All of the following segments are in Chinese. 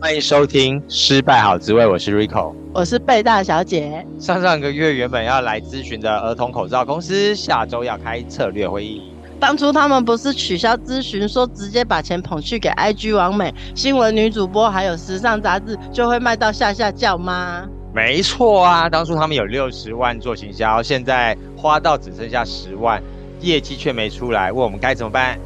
欢迎收听《失败好滋味》，我是 Rico，我是贝大小姐。上上个月原本要来咨询的儿童口罩公司，下周要开策略会议。当初他们不是取消咨询，说直接把钱捧去给 IG 王美、新闻女主播，还有时尚杂志，就会卖到下下叫吗？没错啊，当初他们有六十万做行销，现在花到只剩下十万，业绩却没出来，问我们该怎么办？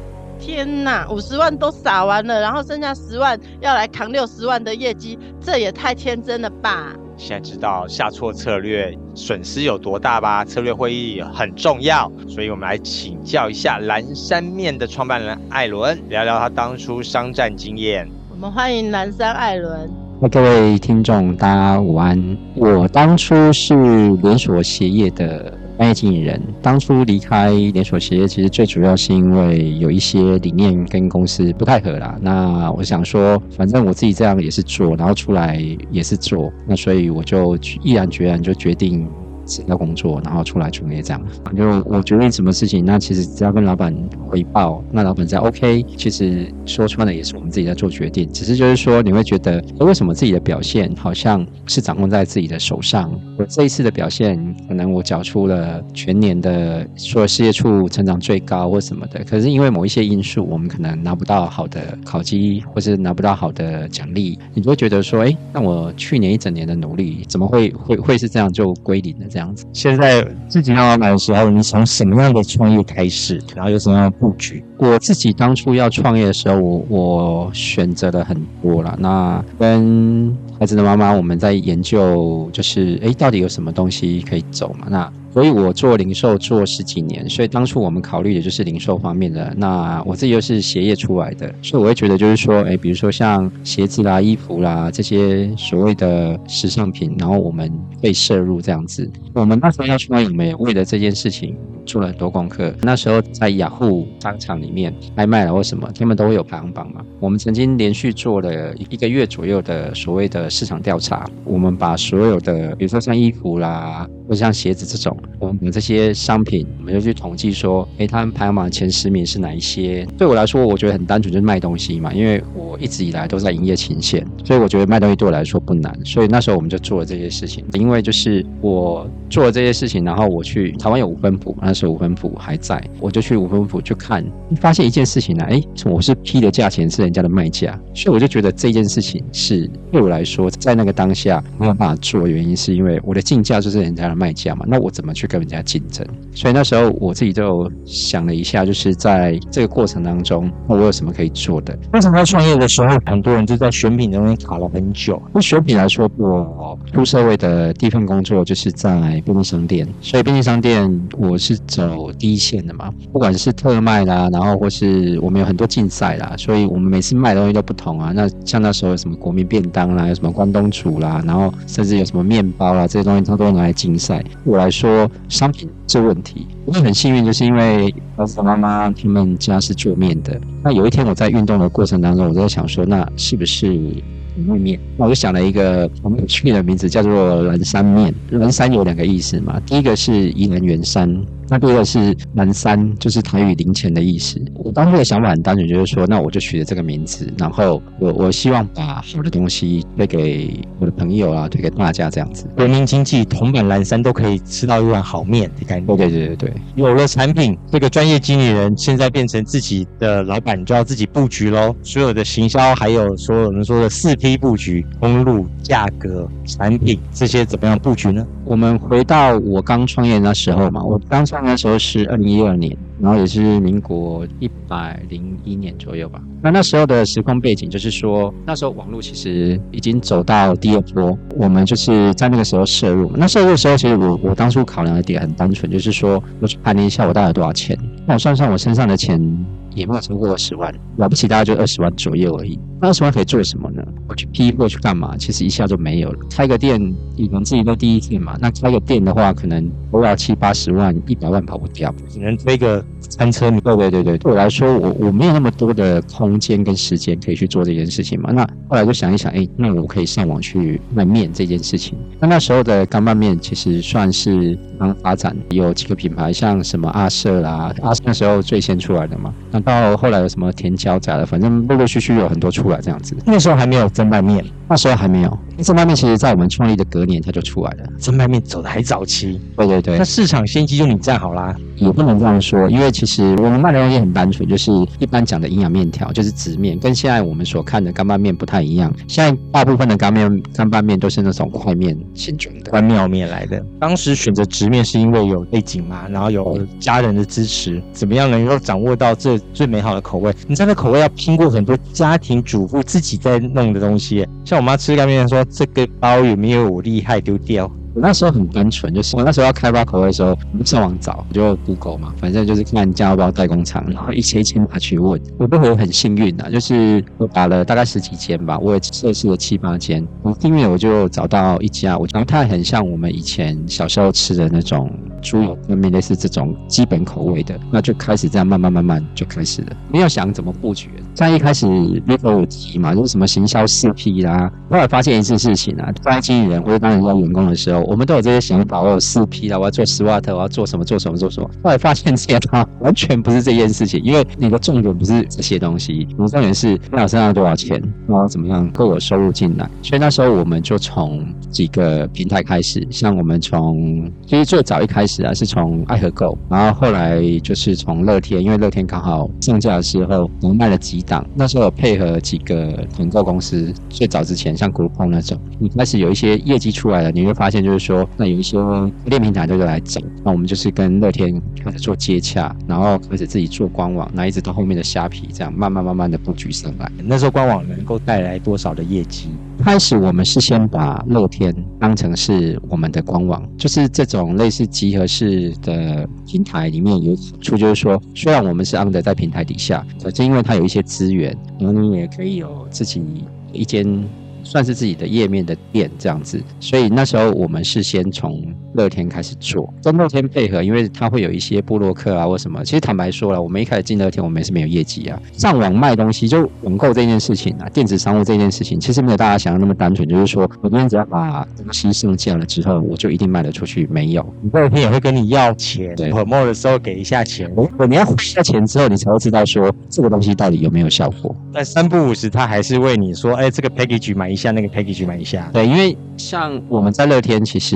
天哪，五十万都撒完了，然后剩下十万要来扛六十万的业绩，这也太天真了吧！现在知道下错策略损失有多大吧？策略会议很重要，所以我们来请教一下蓝山面的创办人艾伦，聊聊他当初商战经验。我们欢迎蓝山艾伦。各位听众，大家午安。我当初是连锁鞋业的专业经理人。当初离开连锁企业，其实最主要是因为有一些理念跟公司不太合啦。那我想说，反正我自己这样也是做，然后出来也是做，那所以我就毅然决然就决定。辞掉工作，然后出来创业这样。就我决定什么事情，那其实只要跟老板回报，那老板在 OK。其实说穿了也是我们自己在做决定，只是就是说你会觉得，为什么自己的表现好像是掌控在自己的手上？我这一次的表现，可能我缴出了全年的说事业处成长最高或什么的，可是因为某一些因素，我们可能拿不到好的考绩，或是拿不到好的奖励，你就会觉得说，哎，那我去年一整年的努力，怎么会会会是这样就归零了？这样子，现在自己要买的时候，你从什么样的创业开始，然后有什么样的布局？我自己当初要创业的时候，我我选择了很多了。那跟孩子的妈妈，我们在研究，就是诶，到底有什么东西可以走嘛？那。所以我做零售做十几年，所以当初我们考虑的就是零售方面的。那我自己又是鞋业出来的，所以我会觉得就是说，哎，比如说像鞋子啦、衣服啦这些所谓的时尚品，然后我们被摄入这样子。我们那时候要创业，我们也为了这件事情做了很多功课。那时候在雅虎商场里面拍卖了或什么，他们都会有排行榜嘛。我们曾经连续做了一个月左右的所谓的市场调查，我们把所有的，比如说像衣服啦。或者像鞋子这种，我们这些商品，我们就去统计说，诶，他们排行榜前十名是哪一些？对我来说，我觉得很单纯，就是卖东西嘛。因为我一直以来都在营业前线，所以我觉得卖东西对我来说不难。所以那时候我们就做了这些事情。因为就是我做了这些事情，然后我去台湾有五分埔，那时候五分埔还在，我就去五分埔去看，发现一件事情呢，诶，我是批的价钱是人家的卖价，所以我就觉得这件事情是对我来说，在那个当下没有办法做，原因是因为我的进价就是人家的。卖价嘛，那我怎么去跟人家竞争？所以那时候我自己就想了一下，就是在这个过程当中，我有什么可以做的？为什么在创业的时候，很多人就在选品中间卡了很久？那选品来说，我出社会的第一份工作就是在便利商店，所以便利商店我是走第一线的嘛，不管是特卖啦，然后或是我们有很多竞赛啦，所以我们每次卖的东西都不同啊。那像那时候有什么国民便当啦，有什么关东煮啦，然后甚至有什么面包啦，这些东西它都拿来竞赛。在我来说，商品这问题，我也很幸运，就是因为儿子妈妈他们家是做面的。那有一天我在运动的过程当中，我在想说，那是不是外面？那我就想了一个很有趣的名字，叫做蓝山面。蓝山有两个意思嘛，第一个是宜兰圆山。那第二个是蓝山，就是台语零钱的意思。我当时的想法很单纯，就是说，那我就取了这个名字，然后我我希望把好的东西推给我的朋友啊，推给大家这样子。国民经济铜板蓝山都可以吃到一碗好面的感觉。对对对对，有了产品，这个专业经理人现在变成自己的老板，就要自己布局喽。所有的行销，还有所有人说的四 P 布局，公路、价格、产品这些怎么样布局呢？我们回到我刚创业那时候嘛，我刚创业的时候是二零一二年，然后也是民国一百零一年左右吧。那那时候的时空背景就是说，那时候网络其实已经走到第二波，我们就是在那个时候摄入。那摄入的时候，其实我我当初考量的点很单纯，就是说我去盘点一下我到底多少钱，那我算算我身上的钱。也没有超过二十万，了不起大概就二十万左右而已。那二十万可以做什么呢？我去批货去干嘛？其实一下就没有了。开个店，你能自己都第一次嘛，那开个店的话，可能都要七八十万、一百万跑不掉，只能推个餐车。对对对对，对我来说，我我没有那么多的空间跟时间可以去做这件事情嘛。那后来就想一想，哎，那我可以上网去卖面这件事情。那那时候的干拌面其实算是刚发展，有几个品牌，像什么阿舍啦，阿舍那时候最先出来的嘛。那到后来有什么甜椒炸的，反正陆陆续续有很多出来这样子。那时候还没有蒸拌面，那时候还没有。蒸拌面其实在我们创立的隔年它就出来了。蒸拌面走的还早期。对对对。那市场先机就你占好啦。也不能这样说，因为其实我们卖的东西很单纯，就是一般讲的营养面条，就是直面，跟现在我们所看的干拌面不太一样。现在大部分的干面、干拌面都是那种块面形状的关庙面来的。当时选择直面是因为有背景嘛，然后有家人的支持，怎么样能够掌握到这最美好的口味？你知道那口味要拼过很多家庭主妇自己在弄的东西，像我妈吃干面说这个包有没有我厉害丢掉。我那时候很单纯，就是我那时候要开发口味的时候，我就上网找，我就 Google 嘛，反正就是看加油包代工厂，然后一千一千拿去问。我都会很幸运的，就是我打了大概十几间吧，我也测试了七八间，我后面我就找到一家，我觉得它很像我们以前小时候吃的那种猪油干面，类似这种基本口味的，那就开始这样慢慢慢慢就开始了，没有想怎么布局。像一开始 Rico 有提嘛，就是什么行销四 P 啦，后来发现一件事情啊，当经纪人或者当人家员工的时候。我们都有这些想法，我有四 P 啦，我要做 SWOT，我要做什么做什么做什么。后来发现这些它完全不是这件事情，因为你的重点不是这些东西，你的重点是你身上多少钱，然后怎么样够有收入进来。所以那时候我们就从几个平台开始，像我们从其实最早一开始啊是从爱和购，然后后来就是从乐天，因为乐天刚好上架的时候我们卖了几档，那时候配合几个团购公司，最早之前像 Groupon 那种，你开始有一些业绩出来了，你会发现就是。说那有一些电平台都就来整，那我们就是跟乐天开始做接洽，然后开始自己做官网，那一直到后面的虾皮，这样慢慢慢慢的布局上来。那时候官网能够带来多少的业绩？开始我们是先把乐天当成是我们的官网，就是这种类似集合式的平台里面有出，就是说虽然我们是安德在平台底下，可是因为它有一些资源，然后你也可以有自己一间。算是自己的页面的店这样子，所以那时候我们是先从乐天开始做，跟乐天配合，因为它会有一些部落客啊或什么。其实坦白说了，我们一开始进乐天，我们也是没有业绩啊。上网卖东西就网购这件事情啊，电子商务这件事情，其实没有大家想的那么单纯，就是说我今天只要把东西上架了之后，我就一定卖得出去，没有。乐天也会跟你要钱，对，promo 的时候给一下钱，我你要付下钱之后，你才会知道说这个东西到底有没有效果。但三不五时，他还是为你说，哎，这个 package 买一下，那个 package 买一下。对，因为像我们在乐天，其实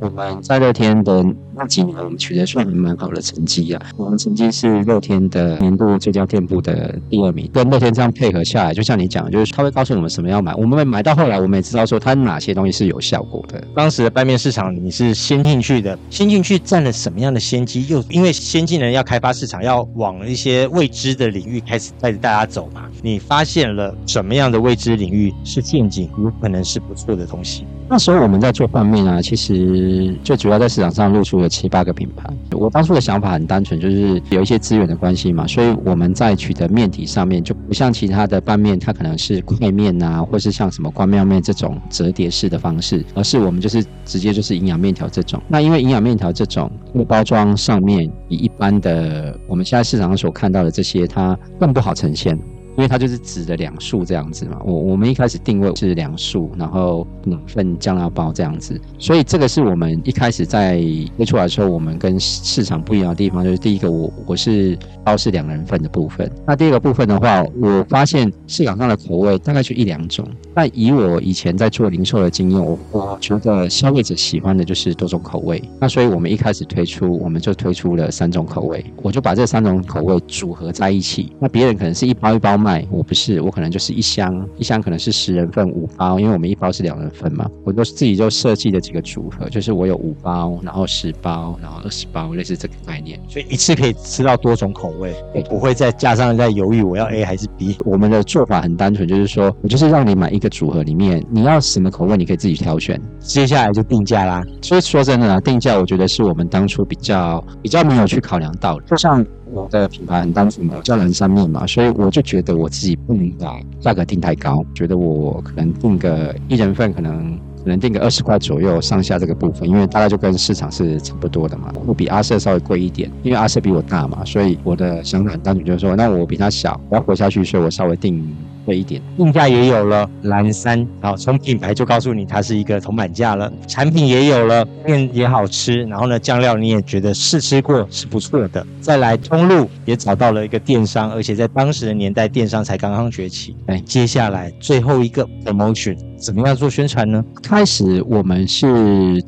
我们在乐天的。那几年我们取得算蛮好的成绩啊，我们曾经是乐天的年度最佳店铺的第二名。跟乐天这样配合下来，就像你讲，就是他会告诉我们什么要买，我们买到后来，我们也知道说他哪些东西是有效果的。当时的拌面市场你是先进去的，先进去占了什么样的先机？又因为先进人要开发市场，要往一些未知的领域开始带着大家走嘛。你发现了什么样的未知领域是陷阱，有可能是不错的东西？那时候我们在做拌面啊，其实最主要在市场上露出了七八个品牌。我当初的想法很单纯，就是有一些资源的关系嘛，所以我们在取得面体上面就不像其他的拌面，它可能是块面啊，或是像什么关庙面这种折叠式的方式，而是我们就是直接就是营养面条这种。那因为营养面条这种，包装上面比一般的我们现在市场上所看到的这些，它更不好呈现。因为它就是指的两束这样子嘛，我我们一开始定位是两束，然后两份酱料包这样子，所以这个是我们一开始在推出来的时候，我们跟市场不一样的地方，就是第一个我我是包是两人份的部分，那第二个部分的话，我发现市场上的口味大概就一两种，但以我以前在做零售的经验，我我觉得消费者喜欢的就是多种口味，那所以我们一开始推出，我们就推出了三种口味，我就把这三种口味组合在一起，那别人可能是一包一包卖。我不是，我可能就是一箱，一箱可能是十人份五包，因为我们一包是两人份嘛。我都是自己就设计的几个组合，就是我有五包，然后十包，然后二十包，类似这个概念，所以一次可以吃到多种口味，我不会再加上再犹豫我要 A 还是 B。我们的做法很单纯，就是说我就是让你买一个组合里面，你要什么口味你可以自己挑选，接下来就定价啦。所以说真的啊，定价我觉得是我们当初比较比较没有去考量到的，就像。我的品牌很单纯嘛叫蓝山面嘛，所以我就觉得我自己不能把价格定太高，觉得我可能定个一人份可能。可能定个二十块左右上下这个部分，因为大概就跟市场是差不多的嘛。我比阿瑟稍微贵一点，因为阿瑟比我大嘛，所以我的想法很单纯，就是说，那我比他小，我要活下去，所以我稍微定贵一点。定价也有了，蓝山，好，从品牌就告诉你它是一个铜板价了。产品也有了，面也好吃，然后呢，酱料你也觉得试吃过是不错的。再来通路也找到了一个电商，而且在当时的年代，电商才刚刚崛起。哎，接下来最后一个 promotion。怎么样做宣传呢？开始我们是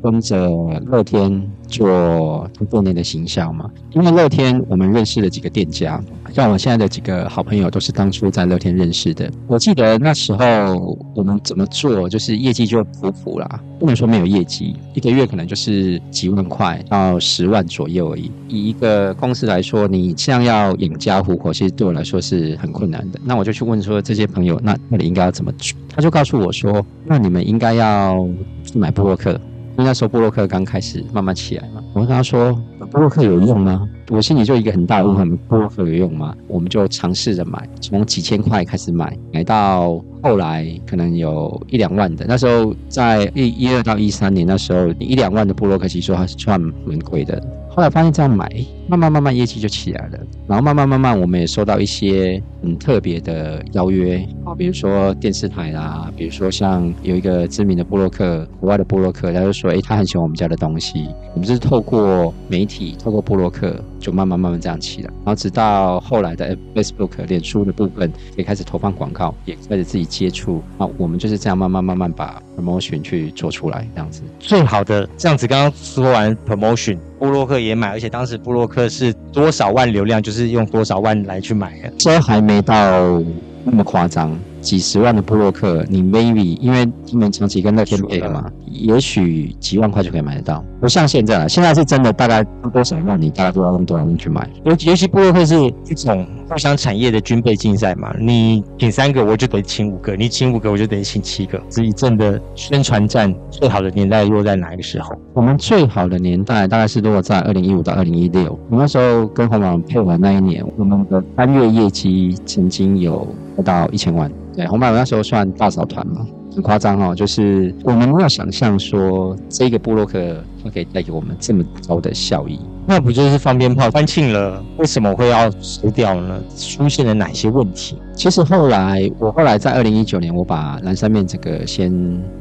跟着乐天做突破内的行销嘛，因为乐天我们认识了几个店家，像我现在的几个好朋友都是当初在乐天认识的。我记得那时候我们怎么做，就是业绩就普普啦，不能说没有业绩，一个月可能就是几万块到十万左右而已。以一个公司来说，你这样要养家糊口，其实对我来说是很困难的。那我就去问说这些朋友，那那你应该要怎么做？他就告诉我说，那你们应该要去买布洛克。因为那时候布洛克刚开始慢慢起来嘛，我跟他说，布洛克有用吗？我心里就一个很大的问号：布洛克有用吗？我们就尝试着买，从几千块开始买，买到后来可能有一两万的。那时候在一一二到一三年那时候，一两万的布洛克其实还是算蛮贵的。后来发现这样买，慢慢慢慢业绩就起来了，然后慢慢慢慢我们也收到一些很特别的邀约啊，比如说电视台啦，比如说像有一个知名的布洛克，国外的布洛克，他就说，诶，他很喜欢我们家的东西。我们就是透过媒体，透过布洛克，就慢慢慢慢这样起来，然后直到后来的 Facebook、脸书的部分也开始投放广告，也开始自己接触，那我们就是这样慢慢慢慢把 promotion 去做出来，这样子。最好的这样子，刚刚说完 promotion。布洛克也买，而且当时布洛克客是多少万流量，就是用多少万来去买的，这还没到那么夸张。几十万的部落客，你 maybe 因为他们长期跟乐天配的嘛，也许几万块就可以买得到。不像现在了，现在是真的大概多少万，你大概都要用多少万去买。尤其尤其部落客是一种互相产业的军备竞赛嘛，你请三个，我就得请五个；你请五个，我就得请七个。这一阵的宣传战最好的年代落在哪一个时候？我们最好的年代大概是落在二零一五到二零一六。我那时候跟红宝配完那一年，我们的单月业绩曾经有不到一千万。对，红白我那时候算大嫂团嘛，很夸张哦。就是我们没有想象说这个布洛克可以带给我们这么高的效益，那不就是放鞭炮欢庆了？为什么会要收掉呢？出现了哪些问题？其实后来我后来在二零一九年，我把蓝山面这个先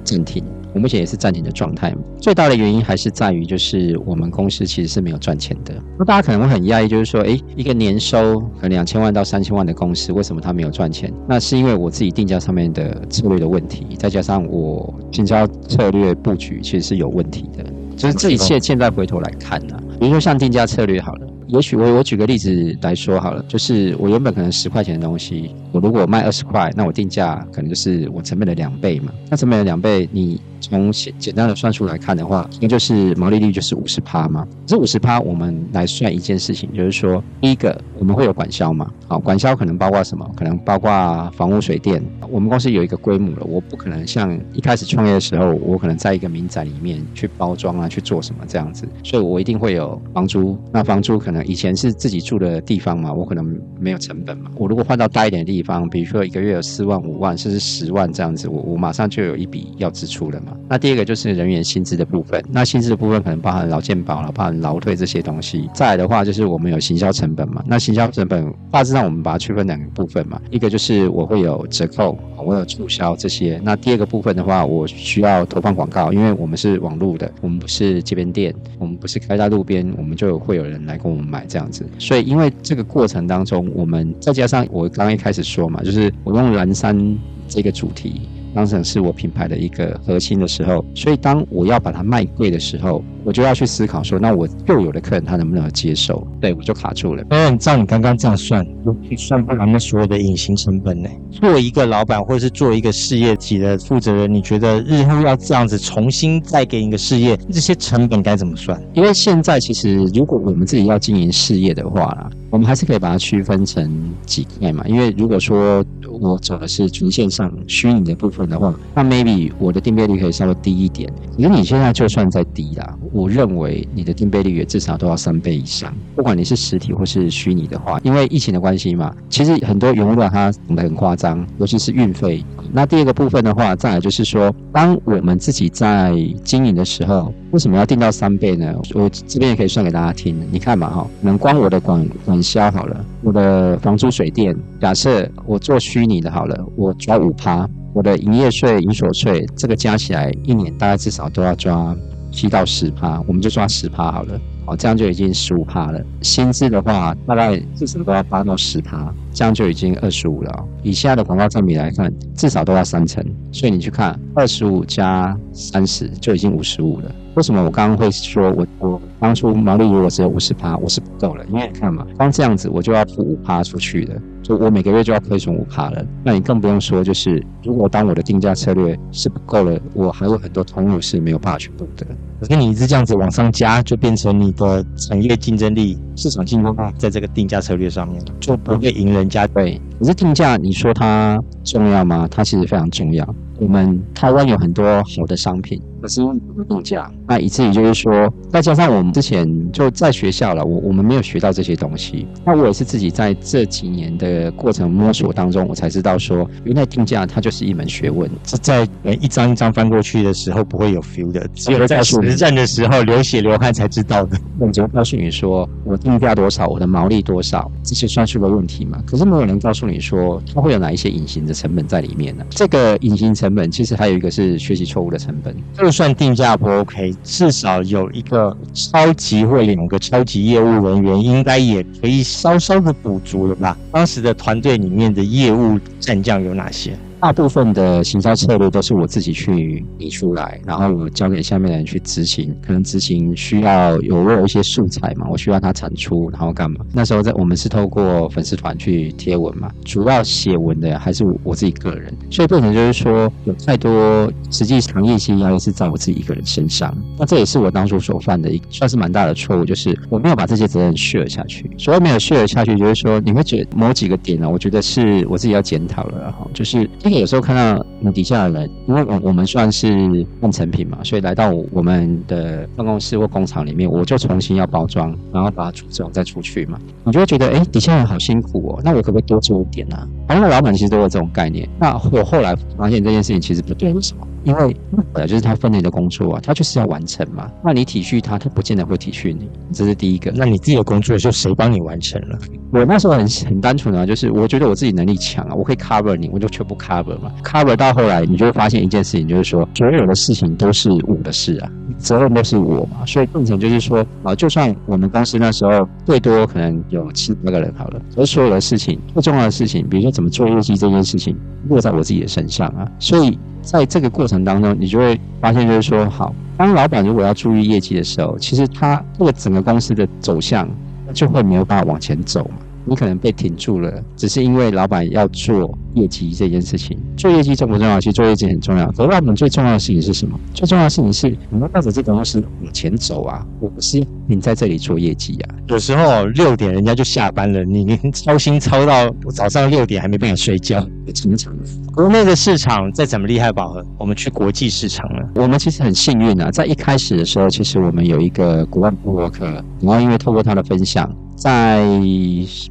暂停。我目前也是暂停的状态，最大的原因还是在于，就是我们公司其实是没有赚钱的。那大家可能会很讶异，就是说，诶，一个年收可能两千万到三千万的公司，为什么它没有赚钱？那是因为我自己定价上面的策略的问题，再加上我经销策略布局其实是有问题的。就是这一切现在回头来看呢、比如说像定价策略好了。也许我我举个例子来说好了，就是我原本可能十块钱的东西，我如果卖二十块，那我定价可能就是我成本的两倍嘛。那成本的两倍，你从简简单的算数来看的话，那就是毛利率就是五十趴嘛。这五十趴，我们来算一件事情，就是说，第一个我们会有管销嘛。好，管销可能包括什么？可能包括房屋水电。我们公司有一个规模了，我不可能像一开始创业的时候，我可能在一个民宅里面去包装啊，去做什么这样子，所以我一定会有房租。那房租可能。以前是自己住的地方嘛，我可能没有成本嘛。我如果换到大一点的地方，比如说一个月有四万、五万，甚至十万这样子，我我马上就有一笔要支出了嘛。那第二个就是人员薪资的部分，那薪资的部分可能包含劳健保了，包含劳退这些东西。再来的话就是我们有行销成本嘛。那行销成本大致上我们把它区分两个部分嘛，一个就是我会有折扣，我有促销这些。那第二个部分的话，我需要投放广告，因为我们是网络的，我们不是街边店，我们不是开在路边，我们就会有人来跟我们买这样子，所以因为这个过程当中，我们再加上我刚刚一开始说嘛，就是我用蓝山这个主题当成是我品牌的一个核心的时候，所以当我要把它卖贵的时候，我就要去思考说，那我旧有的客人他能不能接受？对，我就卡住了。嗯，照你刚刚这样算，你算不完那所有的隐形成本呢。作为一个老板或者是作为一个事业体的负责人，你觉得日后要这样子重新再给你一个事业，这些成本该怎么算？因为现在其实如果我们自己要经营事业的话啦。我们还是可以把它区分成几块嘛。因为如果说我走的是纯线上虚拟的部分的话，那 maybe 我的订阅率可以稍微低一点。可是你现在就算再低啦，我认为你的订阅率也至少都要三倍以上。不管你是实体或是虚拟的话，因为疫情的关系嘛，其实很多原物料它涨得很夸张，尤其是运费。那第二个部分的话，再来就是说，当我们自己在经营的时候，为什么要定到三倍呢？我这边也可以算给大家听。你看嘛，哈，能光我的管管销好了，我的房租水电，假设我做虚拟的好了，我抓五趴，我的营业税、营所税，这个加起来一年大概至少都要抓七到十趴，我们就抓十趴好了。好，这样就已经十五趴了。薪资的话，大概至少都要八到十趴，这样就已经二十五了。以现在的广告占比来看，至少都要三成。所以你去看，二十五加三十就已经五十五了。为什么我刚刚会说我我当初毛利如果只有五十趴，我是不够了？因为你看嘛，光这样子我就要付五趴出去的，就我每个月就要亏损五趴了。那你更不用说，就是如果当我的定价策略是不够了，我还有很多通路是没有办法去补的。可是你一直这样子往上加，就变成你的产业竞争力、市场竞争力在这个定价策略上面就不会赢人家。对，可是定价，你说它重要吗？它其实非常重要。我们台湾有很多好的商品。可是定价，那以至于就是说，再加上我们之前就在学校了，我我们没有学到这些东西。那我也是自己在这几年的过程摸索当中，我才知道说，原来定价它就是一门学问。是在一张一张翻过去的时候不会有 feel 的，只有在实战的时候流血流汗才知道的。我只会告诉你说，我定价多少，我的毛利多少，这些算是个问题嘛？可是没有人告诉你说，它会有哪一些隐形的成本在里面呢？这个隐形成本其实还有一个是学习错误的成本。就算定价不 OK，至少有一个超级或两个超级业务人员，应该也可以稍稍的补足了吧？当时的团队里面的业务战将有哪些？大部分的行销策略都是我自己去拟出来，然后我交给下面的人去执行。可能执行需要有我有一些素材嘛，我需要他产出，然后干嘛？那时候在我们是透过粉丝团去贴文嘛，主要写文的还是我自己个人，所以变成就是说有太多实际行业性压力是在我自己一个人身上。那这也是我当初所犯的一算是蛮大的错误，就是我没有把这些责任 share 下去。所谓没有 share 下去，就是说你会觉得某几个点呢，我觉得是我自己要检讨了哈，就是。有时候看到底下的人，因为我我们算是半成品嘛，所以来到我们的办公室或工厂里面，我就重新要包装，然后把它组装再出去嘛，你就会觉得，哎，底下人好辛苦哦，那我可不可以多做一点呢？啊？好像老板其实都有这种概念。那我后来发现这件事情其实不对，为什么？因为本来就是他分内的工作啊，他就是要完成嘛。那你体恤他，他不见得会体恤你，这是第一个。那你自己的工作就谁帮你完成了？我那时候很很单纯啊，就是我觉得我自己能力强啊，我可以 cover 你，我就全部 cover 嘛。cover 到后来，你就会发现一件事情，就是说所有的事情都是我的事啊，责任都是我嘛。所以变成就是说啊，就算我们公司那时候最多可能有七八个人好了，而所有的事情最重要的事情，比如说怎么做业绩这件事情，落在我自己的身上啊，所以。在这个过程当中，你就会发现，就是说，好，当老板如果要注意业绩的时候，其实他这个整个公司的走向就会没有办法往前走嘛。你可能被停住了，只是因为老板要做业绩这件事情。做业绩重不重要？其实做业绩很重要。可是老板最重要的事情是什么？最重要的事情是你要带着这个公司往前走啊！我不是你在这里做业绩啊。有时候六点人家就下班了，你你操心操到早上六点还没办法睡觉，经常。国内的市场再怎么厉害，饱和，我们去国际市场了。我们其实很幸运啊，在一开始的时候，其实我们有一个国外部落客，然后因为透过他的分享。在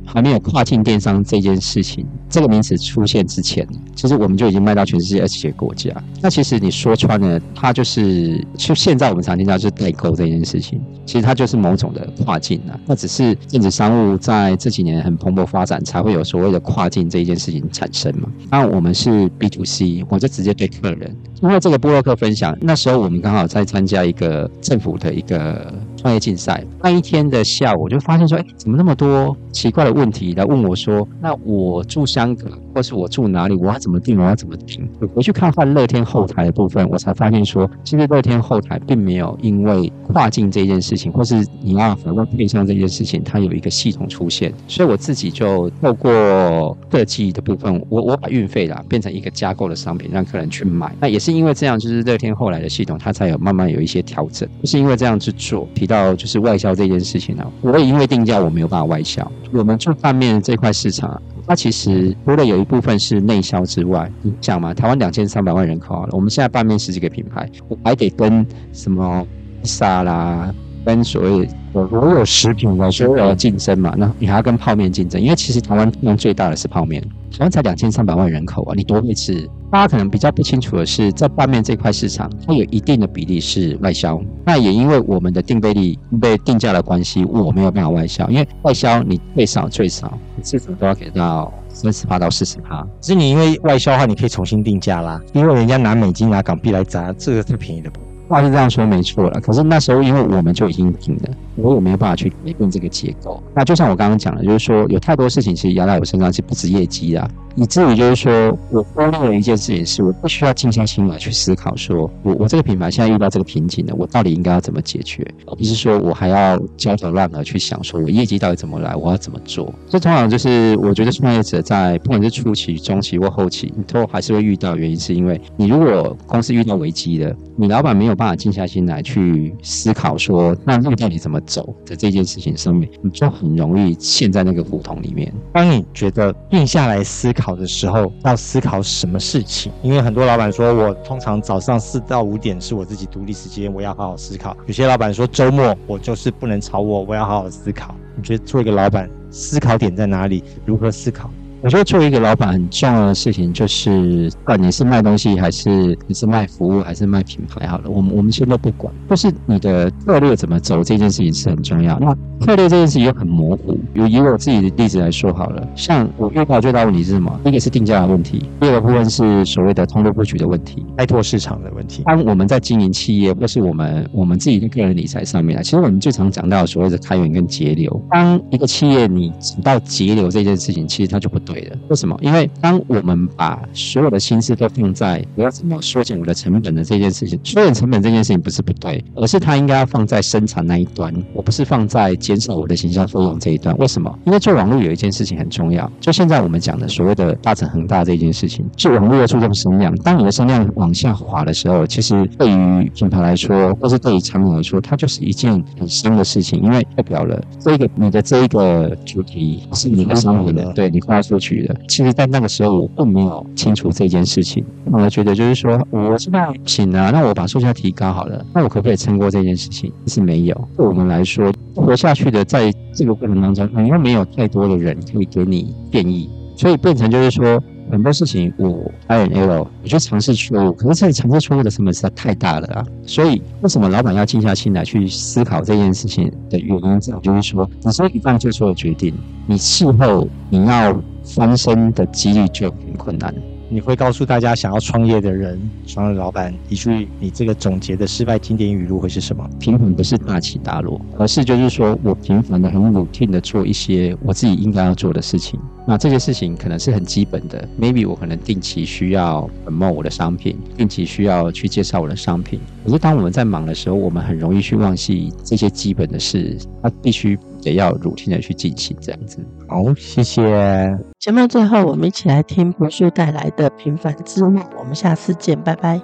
还没有跨境电商这件事情这个名词出现之前，其实我们就已经卖到全世界二十几个国家。那其实你说穿了，它就是就现在我们常听到就是代购这件事情，其实它就是某种的跨境啊。那只是电子商务在这几年很蓬勃发展，才会有所谓的跨境这一件事情产生嘛。那我们是 B to C，我就直接对客人。因为这个部落客分享，那时候我们刚好在参加一个政府的一个创业竞赛，那一天的下午我就发现说，哎。怎么那么多奇怪的问题来问我说？那我住香港，或是我住哪里，我要怎么订，我要怎么订。我回去看看乐天后台的部分，我才发现说，其实乐天后台并没有因为跨境这件事情，或是你要访问配送这件事情，它有一个系统出现。所以我自己就透过设计的部分，我我把运费啦变成一个加购的商品，让客人去买。那也是因为这样，就是乐天后来的系统，它才有慢慢有一些调整。就是因为这样去做，提到就是外销这件事情呢，我也因为定价我没有办法外销。我们做拌面这块市场。它其实除了有一部分是内销之外，你想嘛，台湾两千三百万人口好了，我们现在拌面十几个品牌，我还得跟什么沙拉，跟所谓的所有食品来说要竞争嘛，那你还要跟泡面竞争，因为其实台湾用最大的是泡面，台湾才两千三百万人口啊，你多会吃？大家可能比较不清楚的是，在拌面这块市场，它有一定的比例是外销。那也因为我们的定费率被定价的关系，我没有办法外销。因为外销你最少最少，至少都要给到三十八到四十趴。可是你因为外销的话，你可以重新定价啦，因为人家拿美金拿港币来砸，这个太便宜了。话是这样说没错了，可是那时候因为我们就已经停了，我也没有办法去改变这个结构。那就像我刚刚讲的，就是说有太多事情其实压在我身上是不止业绩的。以至于就是说，我忽略了一件事情，是我不需要静下心来去思考，说我我这个品牌现在遇到这个瓶颈了，我到底应该要怎么解决？而不是说我还要焦头烂额去想，说我业绩到底怎么来，我要怎么做？这通常就是我觉得创业者在不管是初期、中期或后期，你都还是会遇到。原因是因为你如果公司遇到危机了，你老板没有办法静下心来去思考，说那路到底怎么走的这件事情上面，你就很容易陷在那个胡同里面。当你觉得定下来思。考的时候要思考什么事情？因为很多老板说，我通常早上四到五点是我自己独立时间，我要好好思考。有些老板说周末我就是不能吵我，我要好好思考。你觉得做一个老板思考点在哪里？如何思考？我觉得作为一个老板，很重要的事情就是，不管你是卖东西，还是你是卖服务，还是卖品牌，好了，我们我们先都不管，就是你的策略怎么走，这件事情是很重要。那策略这件事情又很模糊。以以我自己的例子来说好了，像我遇到最大问题是什么？一个是定价的问题，第二个部分是所谓的通路布局的问题，开拓市场的问题。当我们在经营企业，或是我们我们自己的个人理财上面啊，其实我们最常讲到所谓的开源跟节流。当一个企业你只到节流这件事情，其实它就不对。对的，为什么？因为当我们把所有的心思都放在我要怎么缩减我的成本的这件事情，缩减成本这件事情不是不对，而是它应该要放在生产那一端，我不是放在减少我的行销费用这一端。为什么？因为做网络有一件事情很重要，就现在我们讲的所谓的大成恒大这件事情，做网络要注重声量。当你的声量往下滑的时候，其实对于品牌来说，或是对于产品来说，它就是一件很伤的事情，因为代表了这个你的这一个主题是你的商品的，对你花出去的。其实，在那个时候，我并没有清楚这件事情。我觉得就是说，我现在请啊，那我把售价提高好了，那我可不可以撑过这件事情？是没有。对我们来说，活下去的，在这个过程当中，你又没有太多的人可以给你建议，所以变成就是说。很多事情我 I and L，我就尝试错误，可是这里尝试错误的成本实在太大了啊！所以为什么老板要静下心来去思考这件事情的原因，这就是说，你说一旦做错了决定，你事后你要翻身的几率就很困难。你会告诉大家，想要创业的人，创业老板一句你这个总结的失败经典语录会是什么？平凡不是大起大落，而是就是说我平凡的、很 routine 的做一些我自己应该要做的事情。那这些事情可能是很基本的，maybe 我可能定期需要 promo 我的商品，定期需要去介绍我的商品。可是当我们在忙的时候，我们很容易去忘记这些基本的事，它必须得要 routine 的去进行这样子。好，谢谢。节目最后，我们一起来听朴树带来的《平凡之路》。我们下次见，拜拜。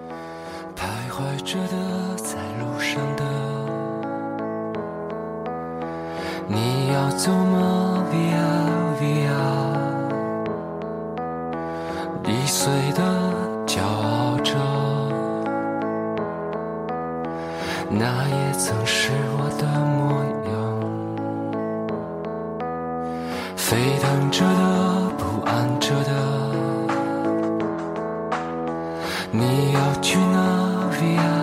徘徊着的，在路上的，你要走吗？Via Via，易碎的，骄傲着，那也曾是我的模沸腾着的不安着的。你要去哪里呀